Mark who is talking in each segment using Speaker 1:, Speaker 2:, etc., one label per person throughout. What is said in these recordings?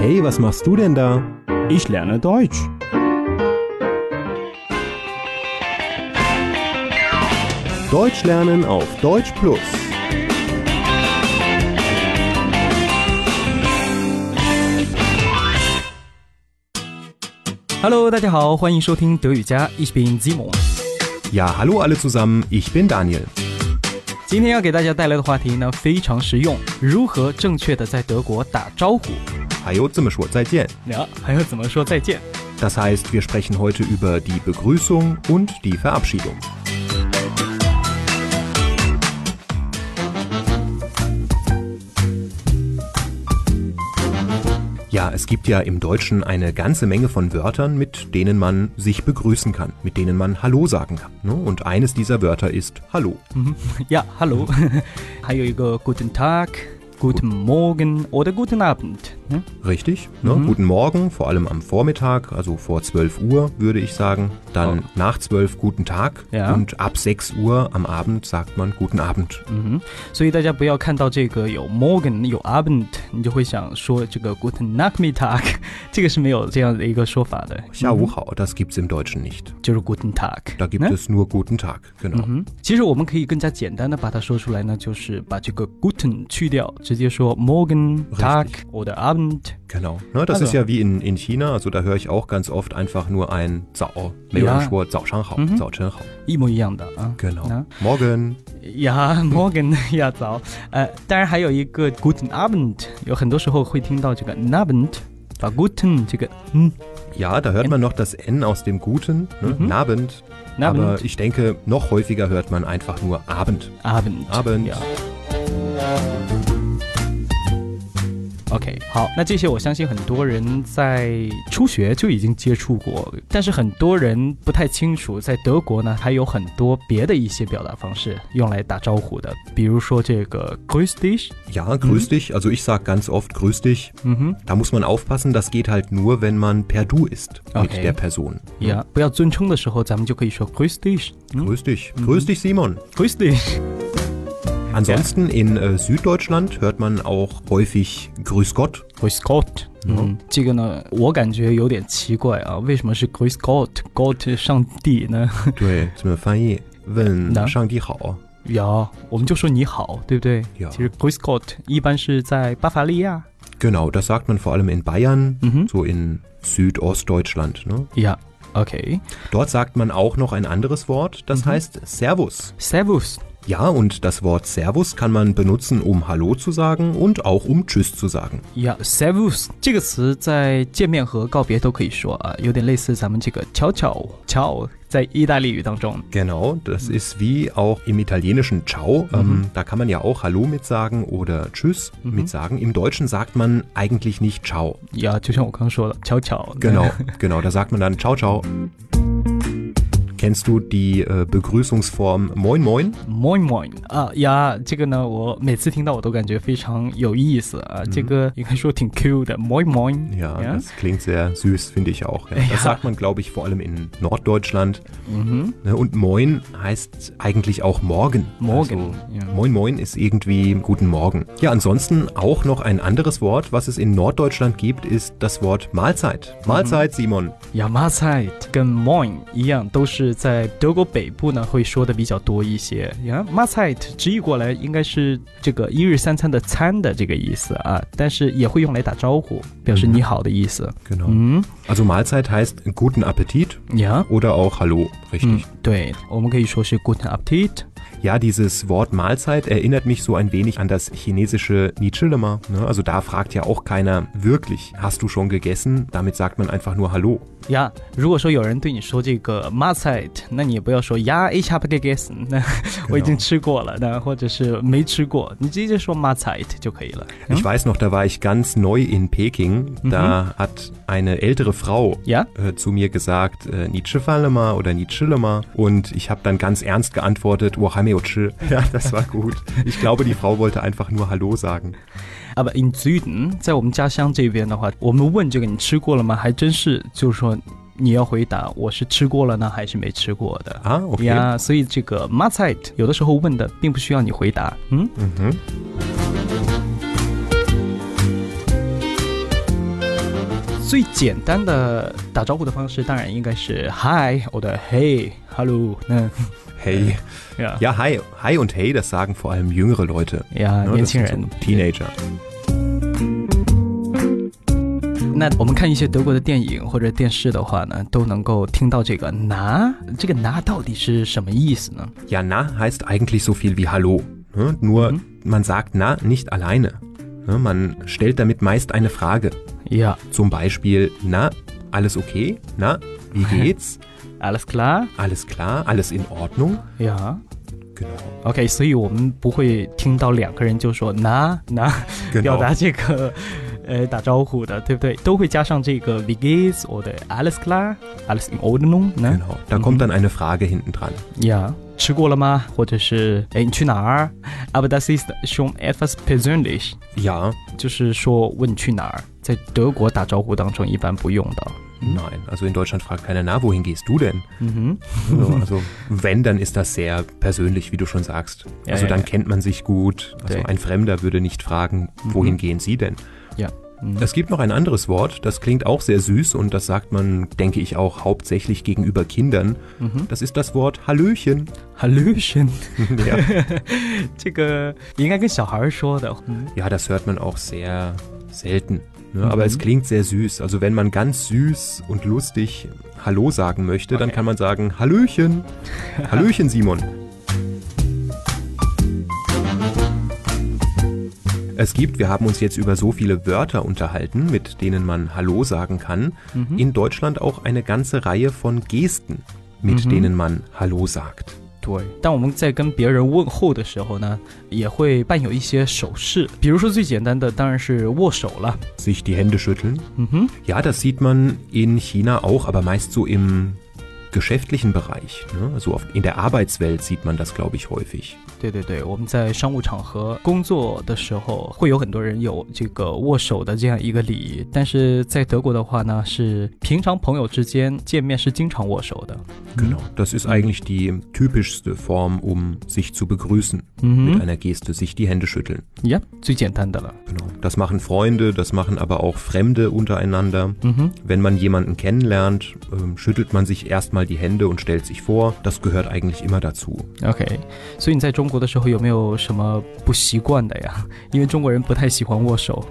Speaker 1: Hey, was machst du denn da?
Speaker 2: Ich lerne Deutsch.
Speaker 1: Deutsch lernen auf Deutsch Plus.
Speaker 2: Hello，大家好，欢迎收听德语家，Ich bin Simon。
Speaker 1: Ja, hallo alle zusammen, ich bin Daniel.
Speaker 2: 今天要给大家带来的话题呢，非常实用，如何正确的在德国打招呼。
Speaker 1: 还有这么说再见。
Speaker 2: 呀，还有怎么说再见
Speaker 1: ？Das heißt, wir sprechen heute über die Begrüßung und die Verabschiedung. Es gibt ja im Deutschen eine ganze Menge von Wörtern, mit denen man sich begrüßen kann, mit denen man Hallo sagen kann. Ne? Und eines dieser Wörter ist Hallo.
Speaker 2: Mhm. Ja, Hallo. Hallo, guten Tag, guten Morgen oder guten Abend. 嗯
Speaker 1: Richtig. Ne? Guten Morgen, vor allem am Vormittag, also vor 12 Uhr würde ich sagen. Dann
Speaker 2: Oh.
Speaker 1: nach 12 guten Tag.
Speaker 2: Ja.
Speaker 1: Und ab 6 Uhr am Abend sagt man guten Abend.
Speaker 2: 嗯哼，所以大家不要看到这个有 Morgen 有 Abend，你就会想说这个 Guten Nachmittag，这个是没有这样的一个说法的。
Speaker 1: Ja, Wuchau, das gibt's im Deutschen nicht.
Speaker 2: 就是 Guten Tag。
Speaker 1: Da gibt
Speaker 2: 呢
Speaker 1: es nur guten Tag. Genau.
Speaker 2: 嗯，其实我们可以更加简单的把它说出来呢，就是把这个 Guten 去掉，直接说 Morgen Tag oder Abend。
Speaker 1: Genau. Ne, das
Speaker 2: Also.
Speaker 1: ist ja wie in, in China, also da höre ich auch ganz oft einfach nur ein Zao.
Speaker 2: Ja.
Speaker 1: Ja. Zao Shanghao,
Speaker 2: Mhm.
Speaker 1: Zao Chenhao.
Speaker 2: 一模一样的啊。
Speaker 1: Genau.
Speaker 2: 呢
Speaker 1: Morgen.
Speaker 2: 呀，Morgen 呀早，呃，当然还有一个 Guten Abend，有很多时候会听到这个 Abend，把 Guten 这个嗯
Speaker 1: Ja, da hört man noch das N aus dem Guten, ne?
Speaker 2: Mhm.
Speaker 1: Abend. Aber
Speaker 2: Abend
Speaker 1: ich denke, noch häufiger hört man einfach nur Abend.
Speaker 2: Abend
Speaker 1: Abend.
Speaker 2: 呀。 OK，好，那这些我相信很多人在初学就已经接触过，但是很多人不太清楚，在德国呢还有很多别的一些表达方式用来打招呼的，比如说这个 Grüß
Speaker 1: dich，Ja, grüß dich. Also ich sag ganz oft grüß dich.
Speaker 2: 嗯哼
Speaker 1: ，Da muss man aufpassen, das geht halt nur, wenn man per Du ist mit der Person.
Speaker 2: 呀，不要尊称的时候，咱们就可以说 Grüß dich，嗯
Speaker 1: Grüß dich. Grüß dich, Simon.
Speaker 2: Grüß dich，
Speaker 1: Ansonsten in äh, Süddeutschland hört man auch häufig Grüß Gott.
Speaker 2: Grüß Gott。嗯，这个呢，我感觉有点奇怪啊，为什么是 Grüß Gott？Gott 上帝呢？
Speaker 1: 对，怎么翻译？问
Speaker 2: 那
Speaker 1: 上帝好。
Speaker 2: 呀，我们就说你好，对不对？
Speaker 1: 呀
Speaker 2: 其实 Grüß Gott 一般是在巴伐利亚。
Speaker 1: Genau, das sagt man vor allem in Bayern,
Speaker 2: Mhm.
Speaker 1: so in Südostdeutschland. Ne?
Speaker 2: 呀，OK。
Speaker 1: Dort sagt man auch noch ein anderes Wort, das heißt Servus.
Speaker 2: Servus。
Speaker 1: Ja, und das Wort Servus kann man benutzen, um Hallo zu sagen und auch um Tschüss zu sagen.
Speaker 2: 呀，Servus 这个词在见面和告别都可以说啊，有点类似咱们这个悄悄悄，在意大利语当中。
Speaker 1: Genau, das ist wie auch im italienischen Ciao. Ähm, da kann man ja auch Hallo mit sagen oder Tschüss mit sagen. Im Deutschen sagt man eigentlich nicht Ciao.
Speaker 2: 呀，就像我刚刚说的，悄悄。
Speaker 1: Genau, genau, da sagt man dann Ciao, Ciao. Kennst du die äh, Begrüßungsform Moin Moin?
Speaker 2: Moin Moin 啊呀，这个呢，我每次听到我都感觉非常有意思啊，这个应该说挺 Q 的，Moin Moin。
Speaker 1: Ja,
Speaker 2: Ja?
Speaker 1: das klingt sehr süß, finde ich auch. Ja.
Speaker 2: Ja.
Speaker 1: Das sagt man, glaube ich, vor allem in Norddeutschland.
Speaker 2: 嗯哼，
Speaker 1: Ne, Und Moin heißt eigentlich auch Morgen.
Speaker 2: Morgen,
Speaker 1: Also,
Speaker 2: ja.
Speaker 1: Moin Moin ist irgendwie Guten Morgen. Ja, ansonsten auch noch ein anderes Wort, was es in Norddeutschland gibt, ist das Wort Mahlzeit. Mahlzeit, Simon.
Speaker 2: 呀，Mahlzeit 跟 Moin 一样，都是 在德国北部呢会说的比较多一些。呀，Mahlzeit 直译过来应该是这个一日三餐的餐的这个意思啊，但是也会用来打招呼，表示你好的意思。
Speaker 1: Genau.
Speaker 2: 嗯
Speaker 1: ，Also Mahlzeit heißt guten Appetit
Speaker 2: 呀
Speaker 1: ，oder auch Hallo,
Speaker 2: 嗯
Speaker 1: richtig.，
Speaker 2: 对，我们可以说是 Guten Appetit。
Speaker 1: Ja, dieses Wort Mahlzeit erinnert mich so ein wenig an das chinesische Nichilema. Ne? Also da fragt ja auch keiner wirklich, hast du schon gegessen? Damit sagt man einfach nur Hallo.
Speaker 2: 呀，如果说有人对你说这个 Mahlzeit，那你也不要说呀，ich habe gegessen，那我已经吃过了，那或者是没吃过，你直接说 Mahlzeit 就可以了。
Speaker 1: Ich weiß noch, da war ich ganz neu in Peking. Da hat eine ältere Frau
Speaker 2: 呀，
Speaker 1: äh, zu mir gesagt, äh, Nichifalema oder Nichilema. Und ich habe dann ganz ernst geantwortet, Wahameochi. Ja, das war gut. Ich glaube, die Frau wollte einfach nur Hallo sagen.
Speaker 2: 啊不，in Süden，在我们家乡这边的话，我们问这个你吃过了吗？还真是，就是说你要回答我是吃过了呢，还是没吃过的。
Speaker 1: Ah, okay.
Speaker 2: 呀，所以这个 Mahlzeit 有的时候问的并不需要你回答，嗯。
Speaker 1: Mhm.
Speaker 2: 最简单的打招呼的方式，当然应该是 Hi oder Hey，Hallo。那
Speaker 1: Hey.
Speaker 2: Ja.
Speaker 1: Ja, hi. Hi und hey, das sagen vor allem jüngere Leute.
Speaker 2: Ja,
Speaker 1: Ne, das
Speaker 2: 年轻
Speaker 1: sind
Speaker 2: 人
Speaker 1: so。Teenager.
Speaker 2: 那我们看一些德国的电影或者电视的话呢，都能够听到这个拿，这个拿到底是什么意思呢？
Speaker 1: Ja, na heißt eigentlich so viel wie Hallo. Ne? Nur
Speaker 2: Mhm.
Speaker 1: man sagt na nicht alleine. Ne? Man stellt damit meist eine Frage.
Speaker 2: Ja,
Speaker 1: Zum Beispiel, na, alles okay? Na, wie geht's?
Speaker 2: alles klar。
Speaker 1: Alles klar? Alles in Ordnung?
Speaker 2: Ja。
Speaker 1: Genau.
Speaker 2: OK，所以我们不会听到两个人就说拿拿
Speaker 1: Genau.
Speaker 2: 表达这个 呃打招呼的，对不对？都会加上这个 Wie geht's oder alles klar, alles in Ordnung 呢？
Speaker 1: Genau. Da kommt dann eine Frage hinten dran.
Speaker 2: 呀，吃过了吗？或者是哎你去哪儿？Aber das ist schon etwas persönlich，
Speaker 1: Ja,
Speaker 2: 就是说问你去哪儿，在德国打招呼当中一般不用的。
Speaker 1: nein. Also in Deutschland fragt keiner, na, wohin gehst du denn?
Speaker 2: 嗯
Speaker 1: Also, also wenn, dann ist das sehr persönlich, wie du schon sagst.
Speaker 2: Ja,
Speaker 1: also
Speaker 2: ja,
Speaker 1: dann
Speaker 2: ja.
Speaker 1: kennt man sich gut. Also
Speaker 2: Ja.
Speaker 1: ein Fremder würde nicht fragen, wohin
Speaker 2: Mhm.
Speaker 1: gehen Sie denn?
Speaker 2: Mhm.
Speaker 1: Es gibt noch ein anderes Wort, das klingt auch sehr süß und das sagt man, denke ich, auch hauptsächlich gegenüber Kindern.
Speaker 2: Mhm.
Speaker 1: Das ist das Wort Hallöchen.
Speaker 2: Hallöchen.
Speaker 1: ja. ja, das hört man auch sehr selten. Ne? Aber mhm. es klingt sehr süß. Also wenn man ganz süß und lustig Hallo sagen möchte,
Speaker 2: okay.
Speaker 1: dann kann man sagen Hallöchen. Hallöchen, Simon. Es gibt, wir haben uns jetzt über so viele Wörter unterhalten, mit denen man Hallo sagen kann,
Speaker 2: Mhm.
Speaker 1: in Deutschland auch eine ganze Reihe von Gesten, mit
Speaker 2: Mhm.
Speaker 1: denen man Hallo sagt.
Speaker 2: 对，当我们在跟别人问候的时候呢，也会伴有一些手势，比如说最简单的当然是握手了。
Speaker 1: Sich die Hände schütteln.
Speaker 2: 嗯哼，
Speaker 1: Ja, das sieht man in China auch, aber meist so im geschäftlichen Bereich. Ne? Also auf, in der Arbeitswelt sieht man das, glaube ich, häufig.
Speaker 2: 对对对，我们在商务场合工作的时候，会有很多人有这个握手的这样一个礼仪，但是在德国的话呢，是平常朋友之间见面是经常握手的。
Speaker 1: Genau. Das ist eigentlich die typischste Form, um sich zu begrüßen.
Speaker 2: 嗯
Speaker 1: Mit
Speaker 2: 哼，
Speaker 1: einer Geste, sich die Hände schütteln.
Speaker 2: 呀，最简单的了。
Speaker 1: Genau. Das machen Freunde, das machen aber auch Fremde untereinander.
Speaker 2: 嗯哼，
Speaker 1: Wenn man jemanden kennenlernt, ähm, schüttelt man sich erstmal die Hände und stellt sich vor. Das gehört eigentlich immer dazu.
Speaker 2: OK，所以你在中国的时候有没有什么不习惯的呀？因为中国人不太喜欢握手。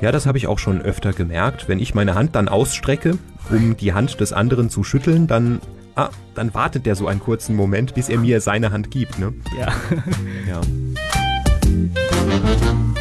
Speaker 1: Ja, das habe ich auch schon öfter gemerkt. Wenn ich meine Hand dann ausstrecke, um die Hand des anderen zu schütteln, dann, ah, dann wartet der so einen kurzen Moment, bis er mir seine Hand gibt. Ne?
Speaker 2: 呀，
Speaker 1: Ja.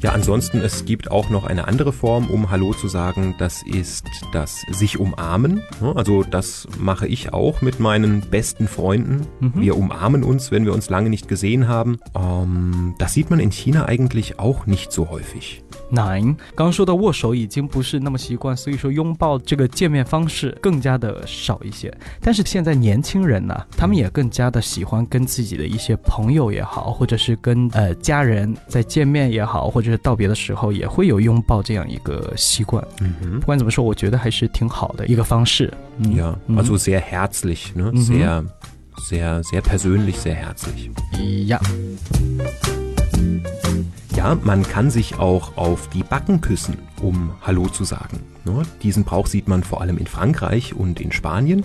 Speaker 1: Ja, ansonsten, es gibt auch noch eine andere Form, um Hallo zu sagen. Das ist das sich umarmen. Ne? Also das mache ich auch mit meinen besten Freunden.
Speaker 2: Mhm.
Speaker 1: Wir umarmen uns, wenn wir uns lange nicht gesehen haben. Ähm, das sieht man in China eigentlich auch nicht so häufig.
Speaker 2: Nein，刚刚说到握手已经不是那么习惯，所以说拥抱这个见面方式更加的少一些。但是现在年轻人呢，他们也更加的喜欢跟自己的一些朋友也好，或者是跟呃家人在见面也好，或者 是道别的时候，也会有拥抱这样一个习惯。
Speaker 1: Mhm.
Speaker 2: 不管怎么说，我觉得还是挺好的一个方式。嗯
Speaker 1: Ja,
Speaker 2: 嗯
Speaker 1: also sehr herzlich, ne?
Speaker 2: Mhm.
Speaker 1: Sehr, sehr, sehr persönlich, sehr herzlich.
Speaker 2: 呀，
Speaker 1: Ja, man kann sich auch auf die Backen küssen, um Hallo zu sagen. Ne? Diesen Brauch sieht man vor allem in Frankreich und in Spanien,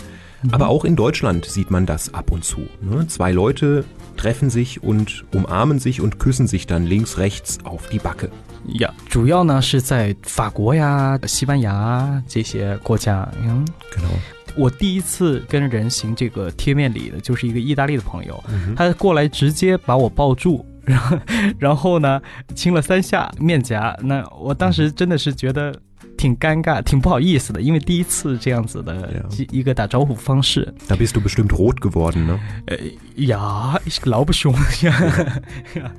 Speaker 1: aber auch in Deutschland sieht man das ab und zu. Ne? Zwei Leute treffen sich und umarmen sich und küssen sich dann links, rechts auf die Backe.
Speaker 2: 呀，主要呢是在法国呀、西班牙这些国家，嗯。
Speaker 1: Genau.
Speaker 2: 我第一次跟人行这个贴面礼的，就是一个意大利的朋友
Speaker 1: ，Mhm.
Speaker 2: 他过来直接把我抱住，然后然后呢亲了三下面颊，那我当时真的是觉得挺尴尬、挺不好意思的，因为第一次这样子的.一一个打招呼方式。
Speaker 1: Da bist du bestimmt rot geworden, ne?
Speaker 2: 呃呀，ich glaube
Speaker 1: schon，Ja,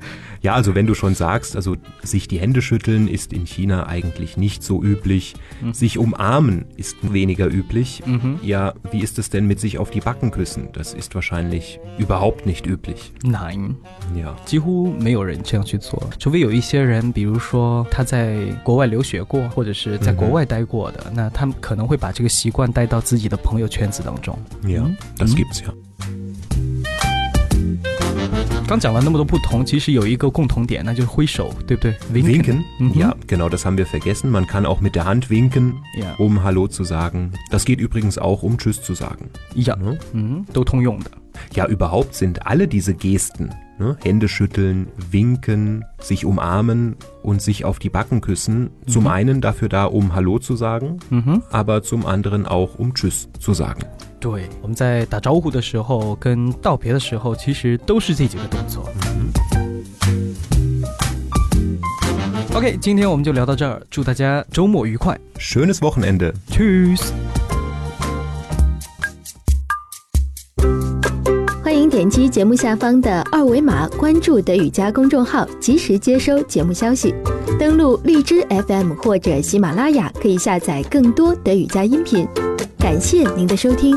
Speaker 1: also wenn du schon sagst, also sich die Hände schütteln ist in China eigentlich nicht so üblich.
Speaker 2: Mhm.
Speaker 1: Sich umarmen ist weniger üblich.
Speaker 2: 嗯哼，
Speaker 1: Ja, wie ist es denn mit sich auf die Backen küssen? Das ist wahrscheinlich überhaupt nicht üblich.
Speaker 2: nein。
Speaker 1: Ja.
Speaker 2: 几乎没有人这样去做，除非有一些人，比如说他在国外留学过，或者是在国外待过的，那他们可能会把这个习惯带到自己的朋友圈子当中。
Speaker 1: Ja,
Speaker 2: Mhm.
Speaker 1: das
Speaker 2: Mhm.
Speaker 1: gibt's ja.
Speaker 2: 刚讲了那么多不同，其实有一个共同点，那就是挥手，对不对
Speaker 1: Winken?
Speaker 2: Mhm.
Speaker 1: Ja, genau, das haben wir vergessen. Man kann auch mit der Hand winken,
Speaker 2: Ja.
Speaker 1: um Hallo zu sagen. Das geht übrigens auch, um Tschüss zu sagen.
Speaker 2: 一样，
Speaker 1: Ne?
Speaker 2: 嗯，都通用的。
Speaker 1: Ja, überhaupt sind alle diese Gesten, ne? Hände schütteln, winken, sich umarmen und sich auf die Backen küssen, zum einen dafür da, um Hallo zu sagen,
Speaker 2: 嗯哼，
Speaker 1: aber zum anderen auch, um Tschüss zu sagen.
Speaker 2: 对，我们在打招呼的时候跟道别的时候，其实都是这几个动作。OK，今天我们就聊到这儿，祝大家周末愉快
Speaker 1: Schönes
Speaker 2: Wochenende.，Tschüss。
Speaker 3: 欢迎点击节目下方的二维码关注德语家公众号，及时接收节目消息。登录荔枝 FM 或者喜马拉雅，可以下载更多德语家音频。感谢您的收听。